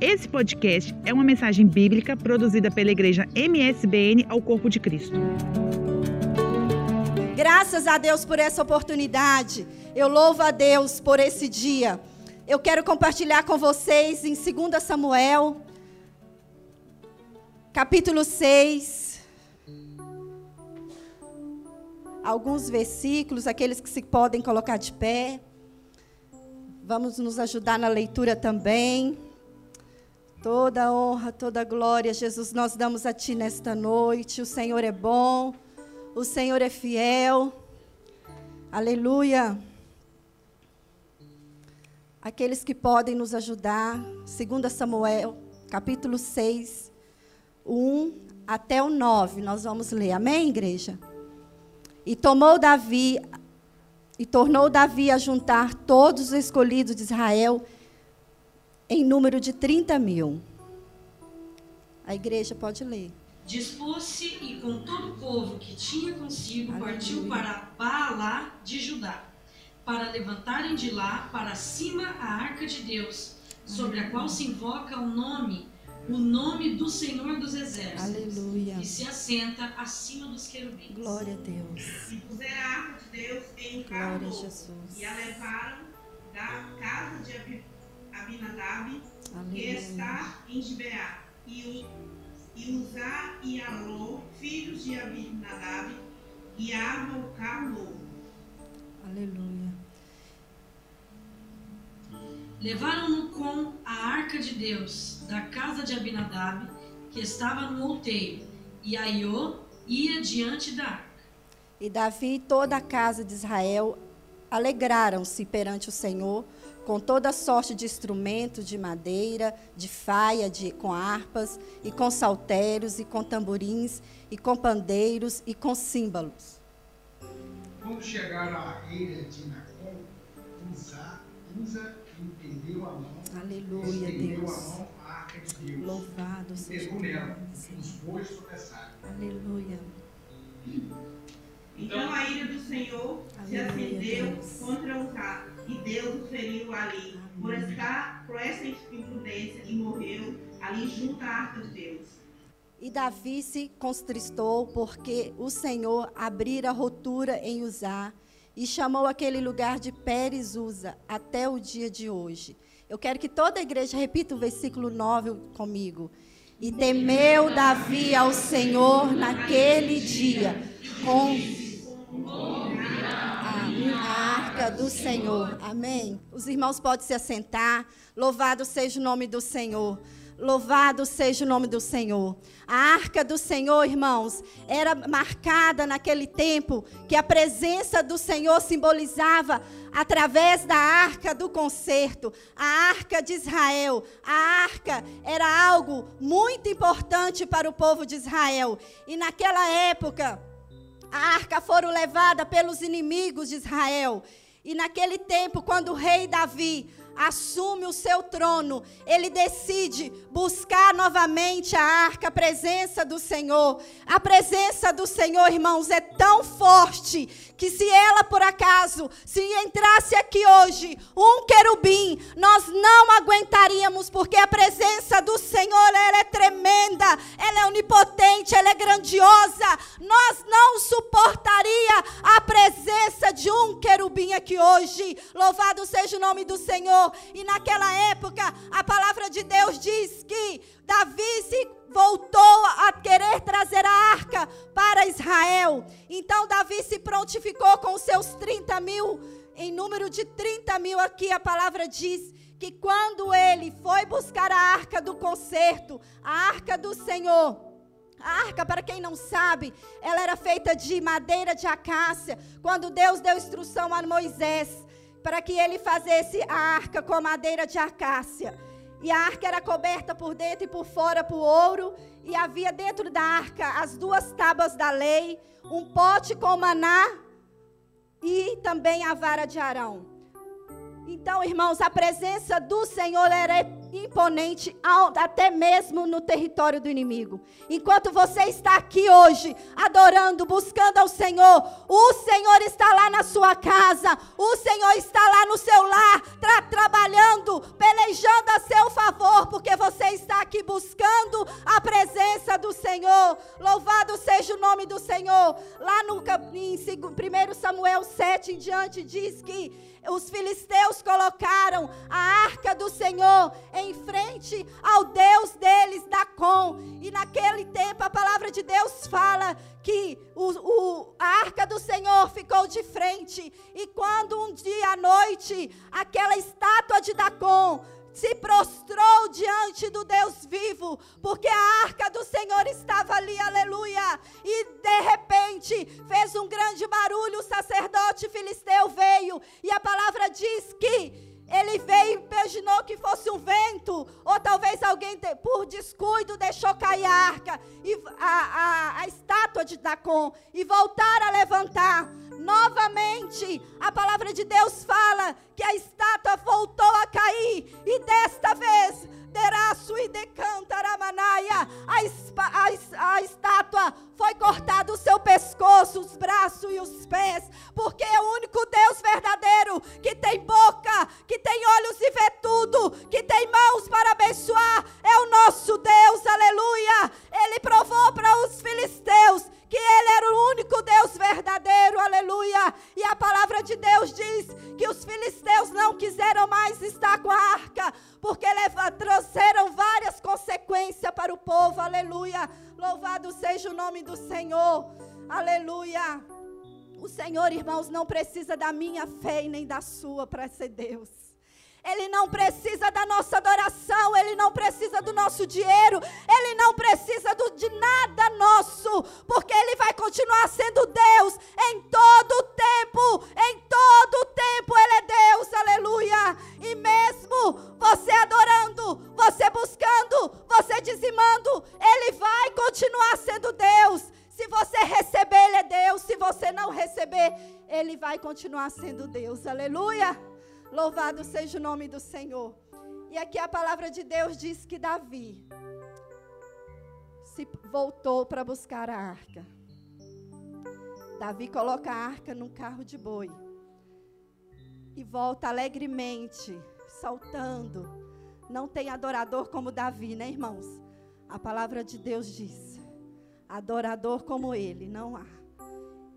Esse podcast é uma mensagem bíblica produzida pela igreja MSBN ao Corpo de Cristo. Graças a Deus por essa oportunidade. Eu louvo a Deus por esse dia. Eu quero compartilhar com vocês em 2 Samuel, capítulo 6. Alguns versículos, aqueles que se podem colocar de pé. Vamos nos ajudar na leitura também. Toda honra, toda glória, Jesus, nós damos a Ti nesta noite. O Senhor é bom, o Senhor é fiel. Aleluia. Aqueles que podem nos ajudar, 2 Samuel, capítulo 6, 1 até o 9, nós vamos ler. Amém, igreja? E tomou Davi, e tornou Davi a juntar todos os escolhidos de Israel em número de 30 mil. A igreja pode ler. Dispôs-se e com todo o povo que tinha consigo Aleluia. partiu para Baalá de Judá, para levantarem de lá para cima a arca de Deus, sobre a qual se invoca o nome, o nome do Senhor dos Exércitos, Aleluia. que se assenta acima dos querubins. Glória a Deus. E puseram a arca de Deus em um Glória carro a novo, Jesus. e a levaram da casa de Abinadab, que está em Gibeá, e, o- e Uzá e Alô, filhos de Abinadab, guiavam o carro. Aleluia. Levaram-no com a arca de Deus da casa de Abinadab, que estava no outeiro, e Aiô ia diante da arca. E Davi e toda a casa de Israel alegraram-se perante o Senhor com toda sorte de instrumentos de madeira, de faia, de, com harpas, e com saltérios, e com tamborins, e com pandeiros, e com símbolos. Quando chegaram à ilha de Nacon, Uza, Uza entendeu a mão, Aleluia, estendeu Deus. a mão à arca de Deus, Louvado e seja pegou o nela, e os bois tropeçaram. Aleluia. Então a ira do Senhor se Aleluia, acendeu Deus. contra Uzá, e Deus o feriu ali, por, esta, por essa imprudência, e morreu ali junto à arca de Deus. E Davi se constristou porque o Senhor abrira rotura em Uzá e chamou aquele lugar de Pérez Uza até o dia de hoje. Eu quero que toda a igreja repita o versículo 9 comigo. E temeu Davi ao Senhor naquele dia com a, a arca do Senhor. Amém. Os irmãos podem se assentar. Louvado seja o nome do Senhor. Louvado seja o nome do Senhor. A arca do Senhor, irmãos, era marcada naquele tempo que a presença do Senhor simbolizava através da arca do concerto, a arca de Israel. A arca era algo muito importante para o povo de Israel. E naquela época, a arca foram levada pelos inimigos de Israel. E naquele tempo, quando o rei Davi assume o seu trono, ele decide buscar novamente a arca, a presença do Senhor. A presença do Senhor, irmãos, é tão forte que se ela por acaso, se entrasse aqui hoje um querubim, nós não aguentaríamos, porque a presença do Senhor, ela é tremenda, ela é onipotente, ela é grandiosa. Nós não suportaria a presença de um querubim aqui hoje. Louvado seja o nome do Senhor. E naquela época, a palavra de Deus diz que Davi se voltou a querer trazer a arca para Israel. Então Davi se prontificou com seus 30 mil, em número de 30 mil aqui a palavra diz que quando ele foi buscar a arca do concerto, a arca do Senhor, a arca, para quem não sabe, ela era feita de madeira de acácia. Quando Deus deu instrução a Moisés para que ele fizesse a arca com madeira de acácia. E a arca era coberta por dentro e por fora por ouro. E havia dentro da arca as duas tábuas da lei, um pote com maná e também a vara de Arão. Então, irmãos, a presença do Senhor era imponente até mesmo no território do inimigo. Enquanto você está aqui hoje, adorando, buscando ao Senhor, o Senhor está lá na sua casa, o Senhor está lá no seu lar, tra- trabalhando, pelejando a aqui buscando a presença do Senhor. Louvado seja o nome do Senhor. Lá no, em 1 Samuel 7 em diante diz que os filisteus colocaram a arca do Senhor em frente ao Deus deles, Dacom. E naquele tempo a palavra de Deus fala que o, o, a arca do Senhor ficou de frente. E quando um dia à noite aquela estátua de Dacom se prostrou diante do Deus vivo, porque a arca do Senhor estava ali, aleluia. E de repente fez um grande barulho, o sacerdote filisteu veio, e a palavra diz que ele veio e imaginou que fosse um vento, ou talvez alguém, por descuido, deixou cair a arca, e a, a, a estátua de Dacon, e voltar a levantar. Novamente, a palavra de Deus fala que a estátua voltou a cair, e desta vez sua para ser Deus. Ele não precisa continuar sendo Deus, aleluia. Louvado seja o nome do Senhor. E aqui a palavra de Deus diz que Davi se voltou para buscar a arca. Davi coloca a arca num carro de boi e volta alegremente, saltando. Não tem adorador como Davi, né, irmãos? A palavra de Deus diz: adorador como ele não há.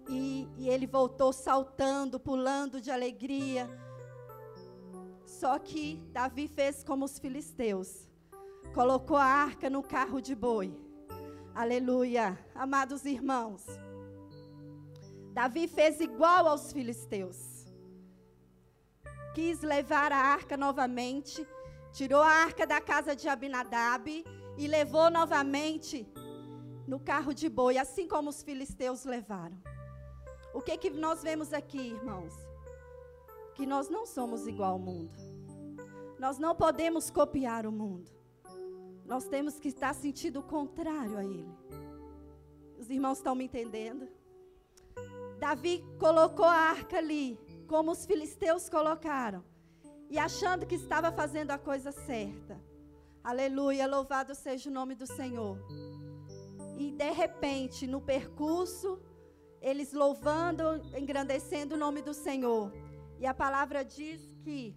E, e ele voltou saltando, pulando de alegria só que Davi fez como os filisteus. Colocou a arca no carro de boi. Aleluia. Amados irmãos. Davi fez igual aos filisteus. Quis levar a arca novamente. Tirou a arca da casa de Abinadab e levou novamente no carro de boi, assim como os filisteus levaram. O que que nós vemos aqui, irmãos? Que nós não somos igual ao mundo. Nós não podemos copiar o mundo. Nós temos que estar sentindo o contrário a ele. Os irmãos estão me entendendo? Davi colocou a arca ali, como os filisteus colocaram, e achando que estava fazendo a coisa certa. Aleluia, louvado seja o nome do Senhor. E de repente, no percurso, eles louvando, engrandecendo o nome do Senhor. E a palavra diz que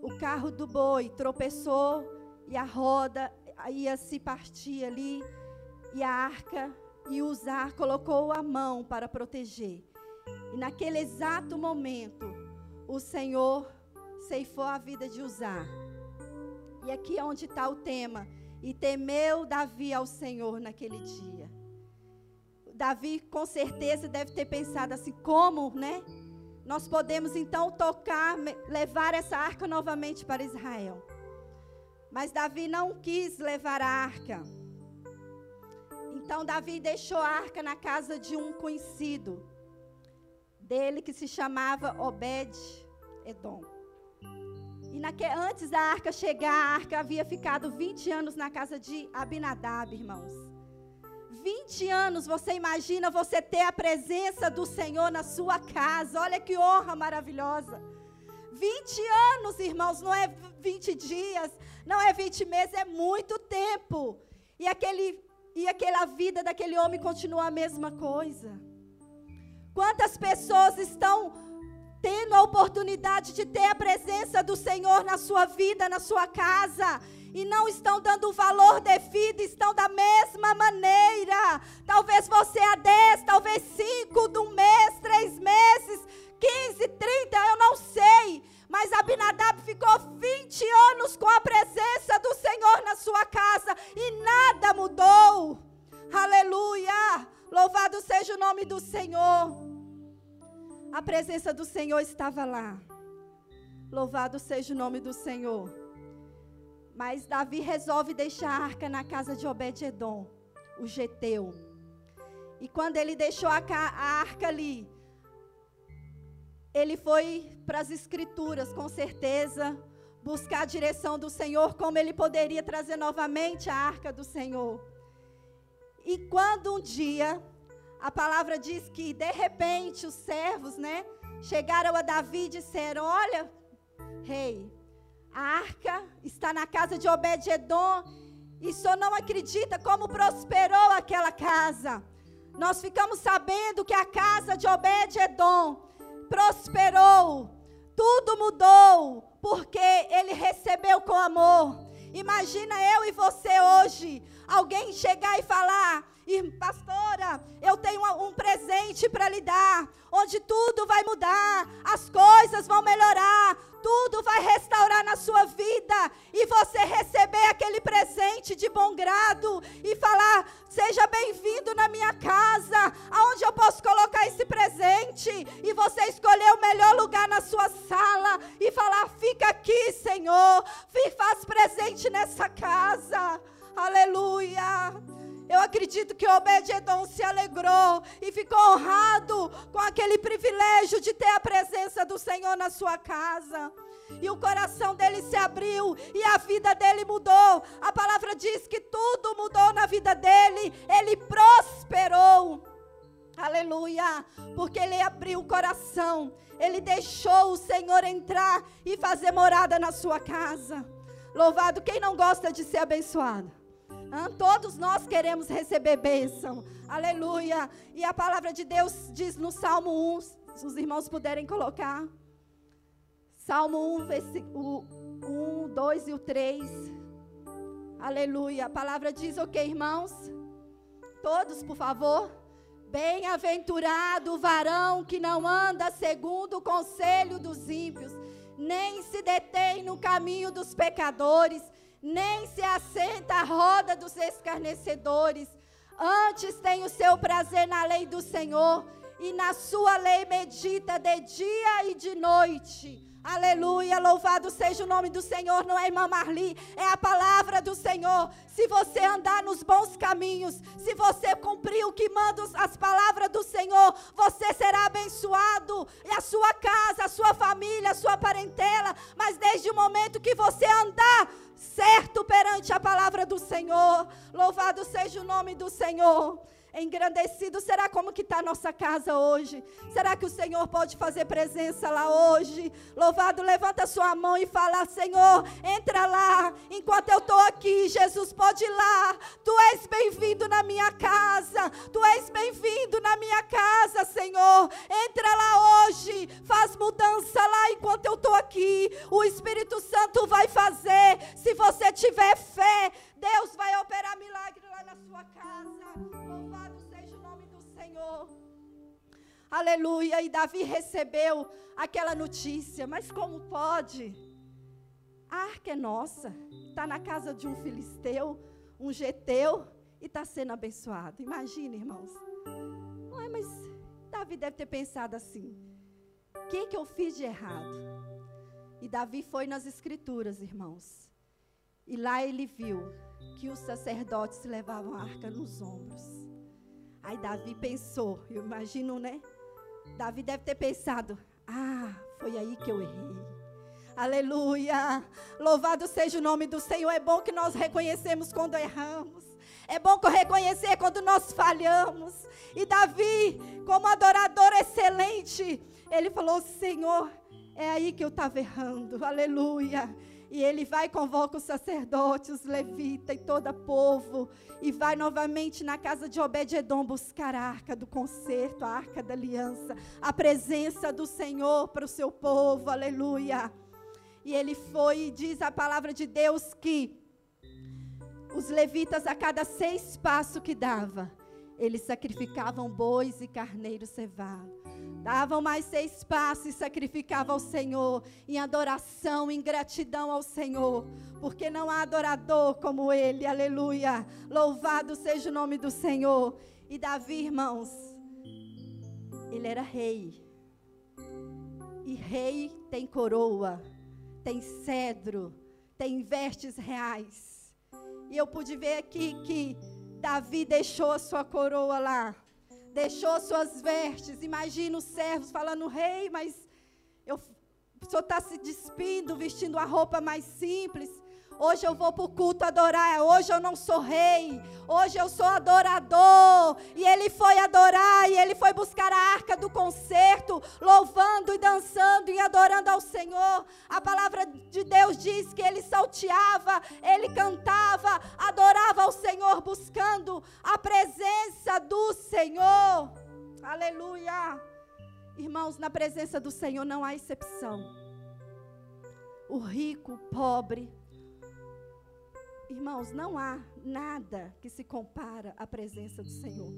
o carro do boi tropeçou e a roda ia se partir ali e a arca e Uzar colocou a mão para proteger. E naquele exato momento, o Senhor ceifou a vida de Uzar. E aqui é onde está o tema. E temeu Davi ao Senhor naquele dia. Davi com certeza deve ter pensado assim, como, né? nós podemos então tocar, levar essa arca novamente para Israel. Mas Davi não quis levar a arca. Então Davi deixou a arca na casa de um conhecido dele que se chamava Obed Edom. E naque, antes da arca chegar, a arca havia ficado 20 anos na casa de Abinadab, irmãos. 20 anos, você imagina você ter a presença do Senhor na sua casa. Olha que honra maravilhosa. 20 anos, irmãos, não é 20 dias, não é 20 meses, é muito tempo. E, aquele, e aquela vida daquele homem continua a mesma coisa. Quantas pessoas estão tendo a oportunidade de ter a presença do Senhor na sua vida, na sua casa, e não estão dando o valor devido, estão da mesma maneira. Talvez você há 10, talvez 5 de um mês, 3 meses, 15, 30, eu não sei. Mas Abinadab ficou 20 anos com a presença do Senhor na sua casa e nada mudou. Aleluia! Louvado seja o nome do Senhor. A presença do Senhor estava lá. Louvado seja o nome do Senhor. Mas Davi resolve deixar a arca na casa de Obed-edom, o geteu. E quando ele deixou a, a arca ali, ele foi para as escrituras, com certeza, buscar a direção do Senhor, como ele poderia trazer novamente a arca do Senhor. E quando um dia, a palavra diz que de repente os servos, né, chegaram a Davi e disseram: Olha, rei, a arca está na casa de Obed-Edom. E só não acredita como prosperou aquela casa. Nós ficamos sabendo que a casa de Obed-Edom prosperou. Tudo mudou porque ele recebeu com amor. Imagina eu e você hoje, alguém chegar e falar: pastora, eu tenho um presente para lhe dar, onde tudo vai mudar, as coisas vão melhorar, tudo vai restaurar na sua vida e você receber aquele presente de bom grado e falar: seja bem-vindo na minha casa, aonde eu posso colocar esse presente e você escolher o melhor lugar na sua sala e falar: fica aqui, Senhor, faz presente nessa casa. Aleluia. Eu acredito que Obed-Edom se alegrou e ficou honrado com aquele privilégio de ter a presença do Senhor na sua casa. E o coração dele se abriu e a vida dele mudou. A palavra diz que tudo mudou na vida dele. Ele prosperou. Aleluia! Porque ele abriu o coração. Ele deixou o Senhor entrar e fazer morada na sua casa. Louvado quem não gosta de ser abençoado. Ah, todos nós queremos receber bênção. Aleluia. E a palavra de Deus diz no Salmo 1, se os irmãos puderem colocar. Salmo 1, versículo 1, 2 e o 3. Aleluia. A palavra diz o que, irmãos? Todos, por favor. Bem-aventurado o varão que não anda segundo o conselho dos ímpios, nem se detém no caminho dos pecadores, nem se assenta à roda dos escarnecedores. Antes tem o seu prazer na lei do Senhor, e na sua lei medita de dia e de noite. Aleluia, louvado seja o nome do Senhor, não é irmã Marli, é a palavra do Senhor. Se você andar nos bons caminhos, se você cumprir o que manda as palavras do Senhor, você será abençoado, e a sua casa, a sua família, a sua parentela, mas desde o momento que você andar certo perante a palavra do Senhor, louvado seja o nome do Senhor engrandecido. Será como que está a nossa casa hoje? Será que o Senhor pode fazer presença lá hoje? Louvado, levanta sua mão e fala: Senhor, entra lá. Enquanto eu estou aqui, Jesus pode ir lá. Tu és bem-vindo na minha casa. Tu és bem-vindo na minha casa, Senhor. Entra lá hoje. Faz mudança lá enquanto eu estou aqui. O Espírito Santo vai fazer. Se você tiver fé, Deus vai operar milagre lá na sua casa. Senhor. Aleluia. E Davi recebeu aquela notícia. Mas como pode? A arca é nossa. Está na casa de um filisteu, um geteu, e está sendo abençoado. Imagina, irmãos. Não é, mas Davi deve ter pensado assim: o que, que eu fiz de errado? E Davi foi nas escrituras, irmãos. E lá ele viu que os sacerdotes levavam a arca nos ombros. Aí Davi pensou, eu imagino, né? Davi deve ter pensado: ah, foi aí que eu errei. Aleluia! Louvado seja o nome do Senhor. É bom que nós reconhecemos quando erramos. É bom reconhecer quando nós falhamos. E Davi, como adorador excelente, ele falou: Senhor, é aí que eu estava errando. Aleluia. E ele vai convoca os sacerdotes, os levitas e todo o povo. E vai novamente na casa de Obed-Edom buscar a arca do concerto, a arca da aliança. A presença do Senhor para o seu povo. Aleluia. E ele foi e diz a palavra de Deus que os levitas, a cada seis passos que dava, eles sacrificavam bois e carneiros cevados. Davam mais seis passos e sacrificavam ao Senhor em adoração, em gratidão ao Senhor, porque não há adorador como Ele, aleluia. Louvado seja o nome do Senhor. E Davi, irmãos, ele era rei. E rei tem coroa, tem cedro, tem vestes reais. E eu pude ver aqui que Davi deixou a sua coroa lá, deixou suas vestes. Imagina os servos falando, rei, mas eu, o senhor está se despindo, vestindo a roupa mais simples. Hoje eu vou para o culto adorar. Hoje eu não sou rei. Hoje eu sou adorador. E ele foi adorar. E ele foi buscar a arca do concerto. Louvando e dançando e adorando ao Senhor. A palavra de Deus diz que ele salteava. Ele cantava. Adorava ao Senhor. Buscando a presença do Senhor. Aleluia. Irmãos, na presença do Senhor não há exceção. O rico, o pobre Irmãos, não há nada que se compara à presença do Senhor.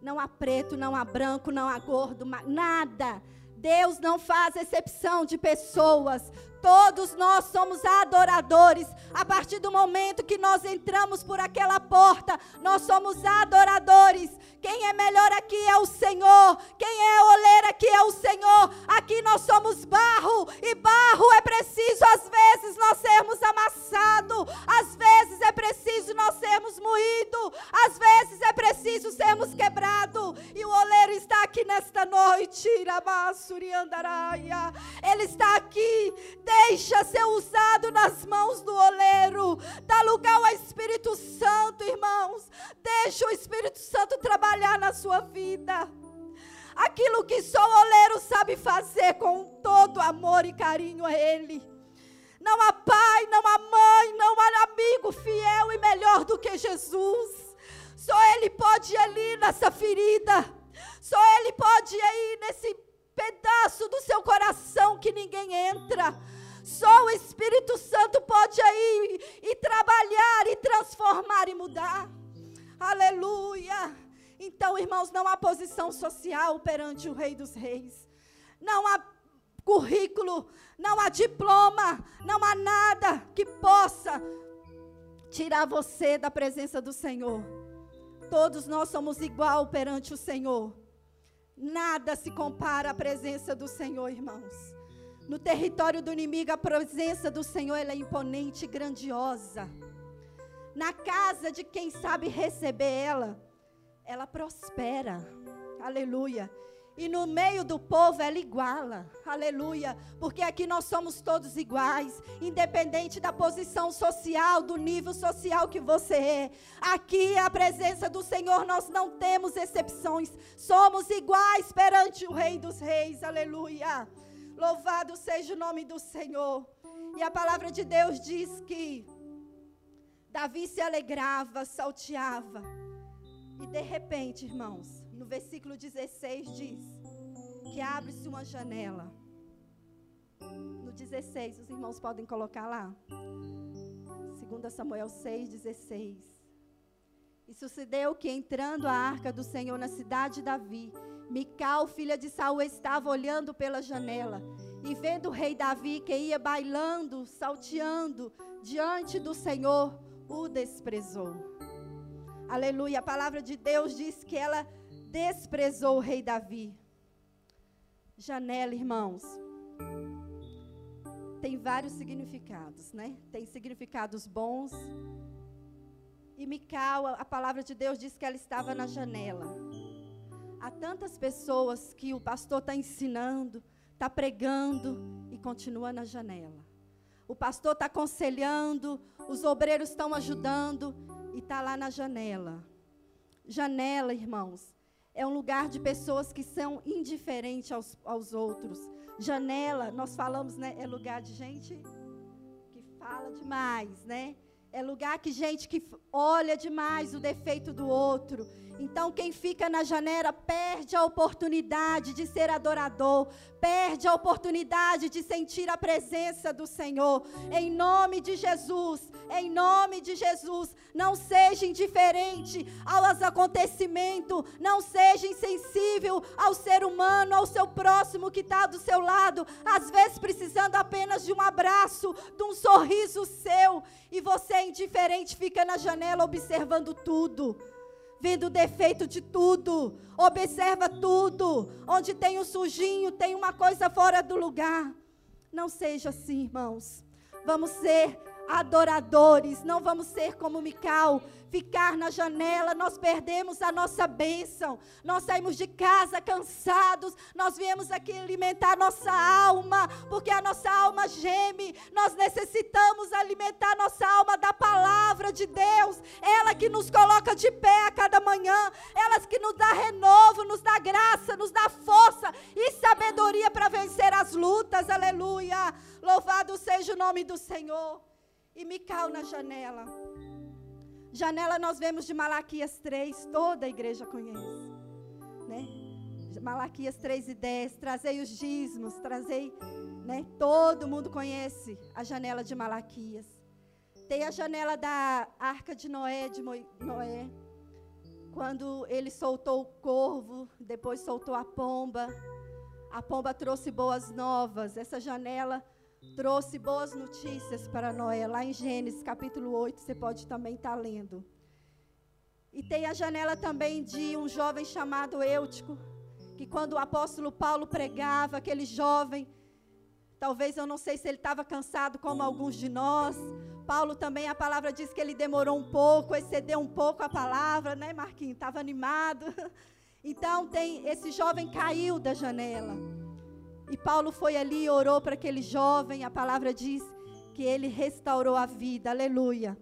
Não há preto, não há branco, não há gordo, nada. Deus não faz exceção de pessoas. Todos nós somos adoradores. A partir do momento que nós entramos por aquela porta, nós somos adoradores. Quem é melhor aqui é o Senhor. Quem é oleiro aqui é o Senhor. Aqui nós somos barro. E barro é preciso, às vezes, nós sermos amassados. Às vezes é preciso nós sermos moídos. Às vezes é preciso sermos quebrados. E o oleiro está aqui nesta noite. Ele está aqui Deixa ser usado nas mãos do oleiro. Dá lugar ao Espírito Santo, irmãos. Deixa o Espírito Santo trabalhar na sua vida. Aquilo que só o oleiro sabe fazer com todo amor e carinho a Ele. Não há pai, não há mãe, não há amigo fiel e melhor do que Jesus. Só Ele pode ir ali nessa ferida. Só Ele pode ir nesse pedaço do seu coração que ninguém entra. Só o Espírito Santo pode aí e trabalhar e transformar e mudar. Aleluia. Então, irmãos, não há posição social perante o Rei dos Reis. Não há currículo, não há diploma, não há nada que possa tirar você da presença do Senhor. Todos nós somos igual perante o Senhor. Nada se compara à presença do Senhor, irmãos. No território do inimigo, a presença do Senhor é imponente e grandiosa. Na casa de quem sabe receber ela, ela prospera. Aleluia. E no meio do povo ela iguala. Aleluia. Porque aqui nós somos todos iguais, independente da posição social, do nível social que você é. Aqui a presença do Senhor nós não temos exceções. Somos iguais perante o Rei dos Reis. Aleluia. Louvado seja o nome do Senhor. E a palavra de Deus diz que Davi se alegrava, salteava. E de repente, irmãos, no versículo 16 diz que abre-se uma janela. No 16, os irmãos podem colocar lá. 2 Samuel 6, 16. E sucedeu que entrando a arca do Senhor na cidade de Davi, Mical, filha de Saul, estava olhando pela janela e vendo o rei Davi que ia bailando, salteando diante do Senhor, o desprezou. Aleluia. A palavra de Deus diz que ela desprezou o rei Davi. Janela, irmãos, tem vários significados, né? Tem significados bons. E Mical, a palavra de Deus diz que ela estava na janela. Há tantas pessoas que o pastor está ensinando, está pregando e continua na janela. O pastor está aconselhando, os obreiros estão ajudando e está lá na janela. Janela, irmãos, é um lugar de pessoas que são indiferentes aos, aos outros. Janela, nós falamos, né? É lugar de gente que fala demais, né? É lugar que gente que olha demais o defeito do outro. Então, quem fica na janela perde a oportunidade de ser adorador, perde a oportunidade de sentir a presença do Senhor. Em nome de Jesus, em nome de Jesus, não seja indiferente aos acontecimentos, não seja insensível ao ser humano, ao seu próximo que está do seu lado, às vezes precisando apenas de um abraço, de um sorriso seu, e você indiferente fica na janela observando tudo vendo o defeito de tudo, observa tudo. Onde tem um sujinho, tem uma coisa fora do lugar. Não seja assim, irmãos. Vamos ser adoradores, não vamos ser como Mical, ficar na janela, nós perdemos a nossa bênção. Nós saímos de casa cansados, nós viemos aqui alimentar nossa alma, porque a nossa alma geme. Nós necessitamos alimentar nossa alma da palavra de Deus, ela que nos coloca de pé a cada manhã, ela que nos dá renovo, nos dá graça, nos dá força e sabedoria para vencer as lutas. Aleluia! Louvado seja o nome do Senhor. E Mical na janela. Janela nós vemos de Malaquias 3, toda a igreja conhece. Né? Malaquias 3 e 10, trazei os dízimos, trazei, né? Todo mundo conhece a janela de Malaquias. Tem a janela da arca de Noé, de Moi- Noé, quando ele soltou o corvo, depois soltou a pomba. A pomba trouxe boas novas. Essa janela trouxe boas notícias para Noé. Lá em Gênesis capítulo 8, você pode também estar lendo. E tem a janela também de um jovem chamado Eutico, que quando o apóstolo Paulo pregava, aquele jovem, talvez eu não sei se ele estava cansado como alguns de nós. Paulo também, a palavra diz que ele demorou um pouco, excedeu um pouco a palavra, né, Marquinhos? Estava animado. Então, tem esse jovem caiu da janela. E Paulo foi ali e orou para aquele jovem. A palavra diz que ele restaurou a vida. Aleluia.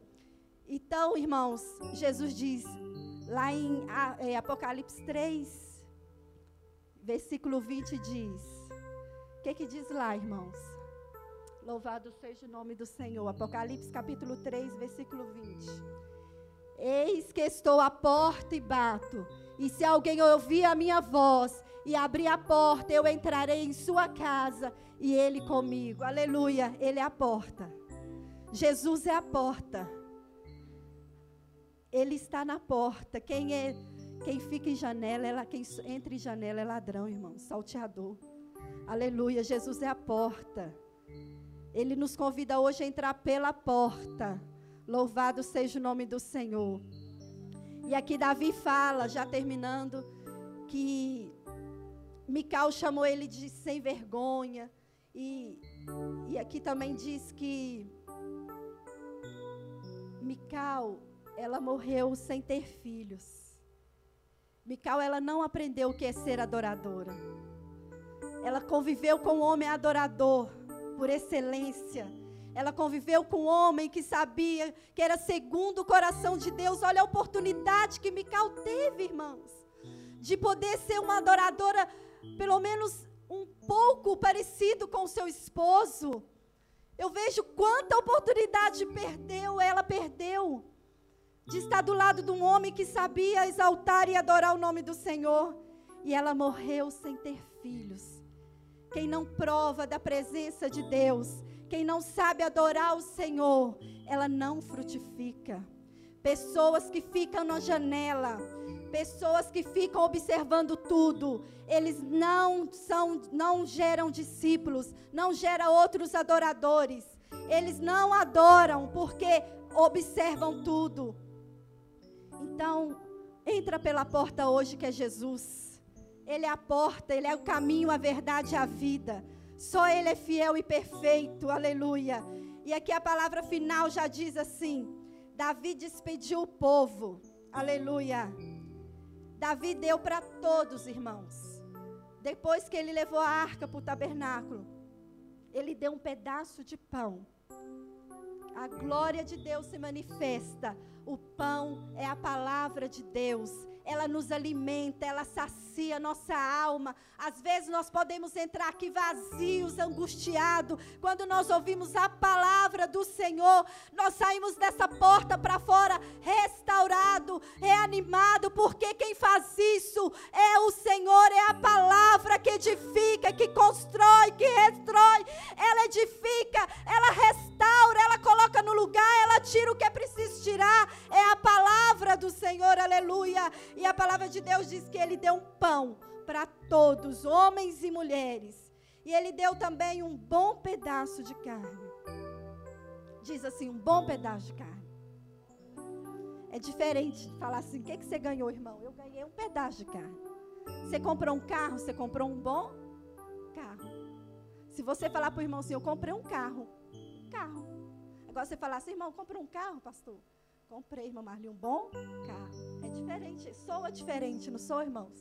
Então, irmãos, Jesus diz, lá em é, Apocalipse 3, versículo 20, diz: O que, que diz lá, irmãos? Louvado seja o nome do Senhor. Apocalipse capítulo 3, versículo 20. Eis que estou à porta e bato. E se alguém ouvir a minha voz e abrir a porta, eu entrarei em sua casa e ele comigo. Aleluia, ele é a porta. Jesus é a porta. Ele está na porta. Quem é quem fica em janela, ela, quem entra em janela é ladrão, irmão, salteador. Aleluia, Jesus é a porta. Ele nos convida hoje a entrar pela porta. Louvado seja o nome do Senhor. E aqui Davi fala, já terminando, que Mical chamou ele de sem vergonha. E, e aqui também diz que Mical, ela morreu sem ter filhos. Mical, ela não aprendeu o que é ser adoradora. Ela conviveu com um homem adorador, por excelência. Ela conviveu com um homem que sabia que era segundo o coração de Deus. Olha a oportunidade que Mical teve, irmãos, de poder ser uma adoradora, pelo menos um pouco parecido com seu esposo. Eu vejo quanta oportunidade perdeu, ela perdeu, de estar do lado de um homem que sabia exaltar e adorar o nome do Senhor. E ela morreu sem ter filhos. Quem não prova da presença de Deus, quem não sabe adorar o Senhor, ela não frutifica. Pessoas que ficam na janela, pessoas que ficam observando tudo, eles não são, não geram discípulos, não geram outros adoradores. Eles não adoram porque observam tudo. Então, entra pela porta hoje que é Jesus. Ele é a porta, ele é o caminho, a verdade e a vida. Só ele é fiel e perfeito. Aleluia. E aqui a palavra final já diz assim: Davi despediu o povo. Aleluia. Davi deu para todos, irmãos. Depois que ele levou a arca para o tabernáculo, ele deu um pedaço de pão. A glória de Deus se manifesta. O pão é a palavra de Deus, ela nos alimenta, ela sacia nossa alma. Às vezes nós podemos entrar aqui vazios, angustiados. Quando nós ouvimos a palavra do Senhor, nós saímos dessa porta para fora restaurado, reanimado, porque quem faz isso é o Senhor, é a palavra que edifica, que constrói, que restrói. Ela edifica, ela restaura, ela coloca no lugar, ela tira o que é preciso tirar. Do Senhor, aleluia. E a palavra de Deus diz que ele deu um pão para todos, homens e mulheres. E ele deu também um bom pedaço de carne. Diz assim, um bom pedaço de carne. É diferente de falar assim, o que, que você ganhou, irmão? Eu ganhei um pedaço de carne. Você comprou um carro, você comprou um bom carro. Se você falar para o irmão assim, eu comprei um carro, um carro. Agora você falar assim, irmão, comprei um carro, pastor. Comprei, irmã Marli, um bom carro. É diferente, soa diferente, não sou, irmãos?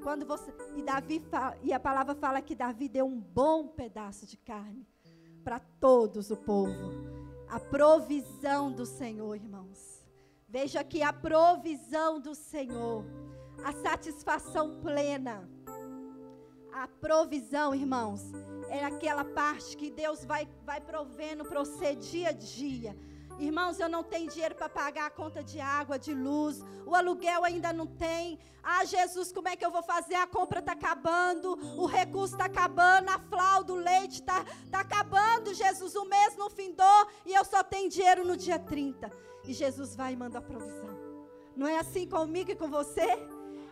Quando você e Davi fala, e a palavra fala que Davi deu um bom pedaço de carne para todos o povo. A provisão do Senhor, irmãos. Veja aqui a provisão do Senhor, a satisfação plena. A provisão, irmãos, é aquela parte que Deus vai, vai provendo para você dia a dia Irmãos, eu não tenho dinheiro para pagar a conta de água, de luz, o aluguel ainda não tem. Ah, Jesus, como é que eu vou fazer? A compra está acabando, o recurso está acabando, a flauta, o leite está tá acabando, Jesus. O mês não findou e eu só tenho dinheiro no dia 30. E Jesus vai e manda a provisão. Não é assim comigo e com você?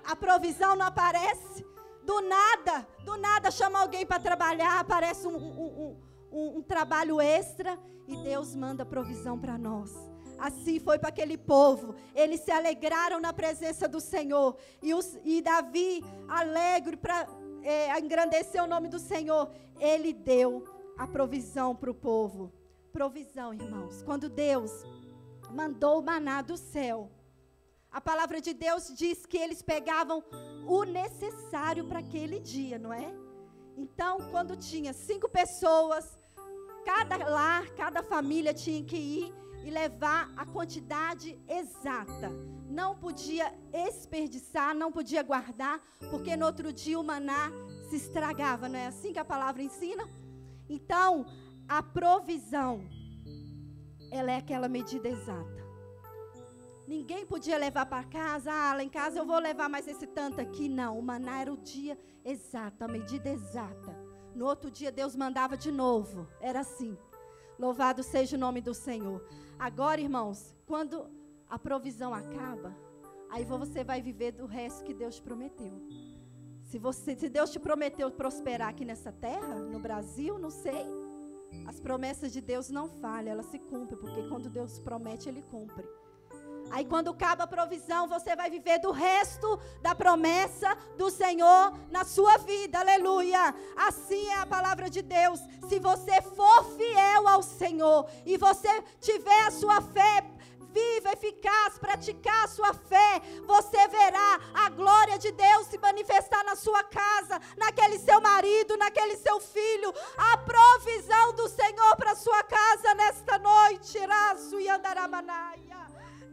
A provisão não aparece. Do nada, do nada chama alguém para trabalhar, aparece um, um, um um, um trabalho extra e Deus manda provisão para nós. Assim foi para aquele povo. Eles se alegraram na presença do Senhor. E, os, e Davi, alegre para é, engrandecer o nome do Senhor, ele deu a provisão para o povo. Provisão, irmãos. Quando Deus mandou o maná do céu, a palavra de Deus diz que eles pegavam o necessário para aquele dia, não é? Então, quando tinha cinco pessoas, Cada lar, cada família tinha que ir e levar a quantidade exata. Não podia desperdiçar, não podia guardar, porque no outro dia o maná se estragava, não é assim que a palavra ensina? Então, a provisão, ela é aquela medida exata. Ninguém podia levar para casa, ah, lá em casa eu vou levar mais esse tanto aqui. Não, o maná era o dia exato, a medida exata. No outro dia Deus mandava de novo. Era assim. Louvado seja o nome do Senhor. Agora, irmãos, quando a provisão acaba, aí você vai viver do resto que Deus te prometeu. Se, você, se Deus te prometeu prosperar aqui nessa terra, no Brasil, não sei. As promessas de Deus não falham, elas se cumprem, porque quando Deus promete, Ele cumpre. Aí quando acaba a provisão, você vai viver do resto da promessa do Senhor na sua vida. Aleluia. Assim é a palavra de Deus. Se você for fiel ao Senhor e você tiver a sua fé viva, eficaz, praticar a sua fé, você verá a glória de Deus se manifestar na sua casa, naquele seu marido, naquele seu filho, a provisão do Senhor para sua casa nesta noite. Raço e andaramanaia.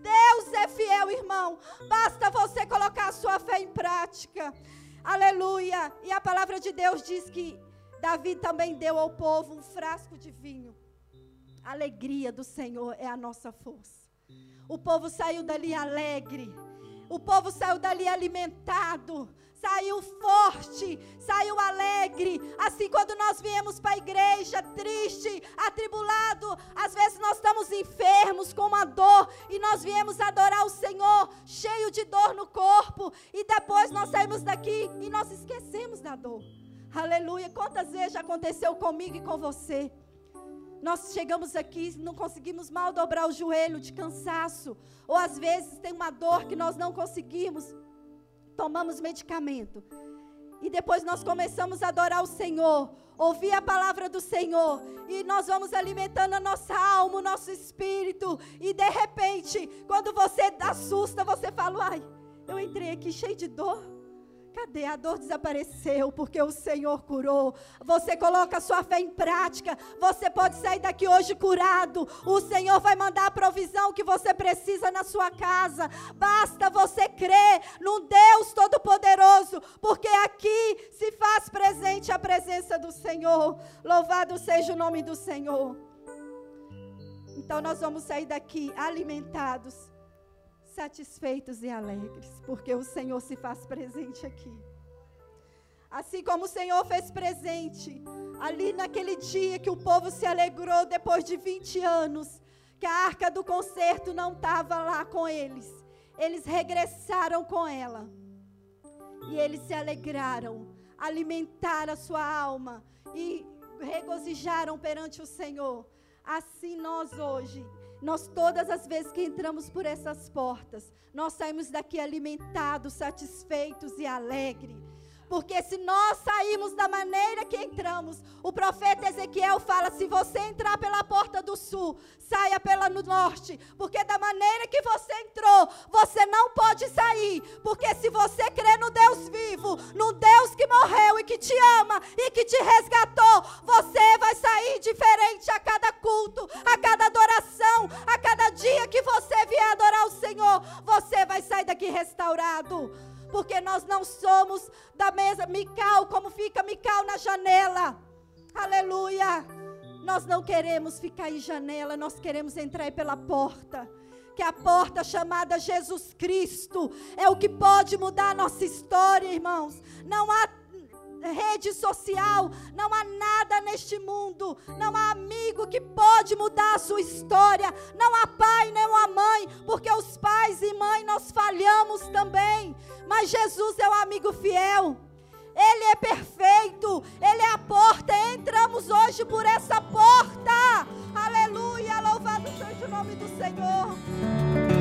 Deus é fiel, irmão. Basta você colocar a sua fé em prática. Aleluia. E a palavra de Deus diz que Davi também deu ao povo um frasco de vinho. A alegria do Senhor é a nossa força. O povo saiu dali alegre. O povo saiu dali alimentado saiu forte, saiu alegre. Assim, quando nós viemos para a igreja triste, atribulado, às vezes nós estamos enfermos com uma dor e nós viemos adorar o Senhor, cheio de dor no corpo, e depois nós saímos daqui e nós esquecemos da dor. Aleluia. Quantas vezes já aconteceu comigo e com você? Nós chegamos aqui, não conseguimos mal dobrar o joelho de cansaço, ou às vezes tem uma dor que nós não conseguimos tomamos medicamento. E depois nós começamos a adorar o Senhor, ouvir a palavra do Senhor, e nós vamos alimentando a nossa alma, o nosso espírito, e de repente, quando você assusta, você fala: "Ai, eu entrei aqui cheio de dor. Cadê? A dor desapareceu porque o Senhor curou. Você coloca a sua fé em prática. Você pode sair daqui hoje curado. O Senhor vai mandar a provisão que você precisa na sua casa. Basta você crer num Deus Todo-Poderoso, porque aqui se faz presente a presença do Senhor. Louvado seja o nome do Senhor. Então nós vamos sair daqui alimentados satisfeitos e alegres, porque o Senhor se faz presente aqui. Assim como o Senhor fez presente ali naquele dia que o povo se alegrou depois de 20 anos, que a arca do concerto não estava lá com eles. Eles regressaram com ela. E eles se alegraram, alimentaram a sua alma e regozijaram perante o Senhor. Assim nós hoje nós, todas as vezes que entramos por essas portas, nós saímos daqui alimentados, satisfeitos e alegres. Porque se nós sairmos da maneira que entramos, o profeta Ezequiel fala: se você entrar pela porta do sul, saia pela no norte. Porque da maneira que você entrou, você não pode sair. Porque se você crê no Deus vivo, no Deus que morreu e que te ama e que te resgatou, você vai sair diferente a cada culto, a cada adoração, a cada dia que você vier adorar o Senhor, você vai sair daqui restaurado porque nós não somos da mesa Mical, como fica Mical na janela. Aleluia. Nós não queremos ficar em janela, nós queremos entrar pela porta. Que a porta chamada Jesus Cristo é o que pode mudar a nossa história, irmãos. Não há rede social, não há nada neste mundo, não há amigo que pode mudar a sua história, não há pai nem uma mãe, porque os pais e mãe nós falhamos também, mas Jesus é o amigo fiel. Ele é perfeito, Ele é a porta. Entramos hoje por essa porta. Aleluia, louvado seja o nome do Senhor.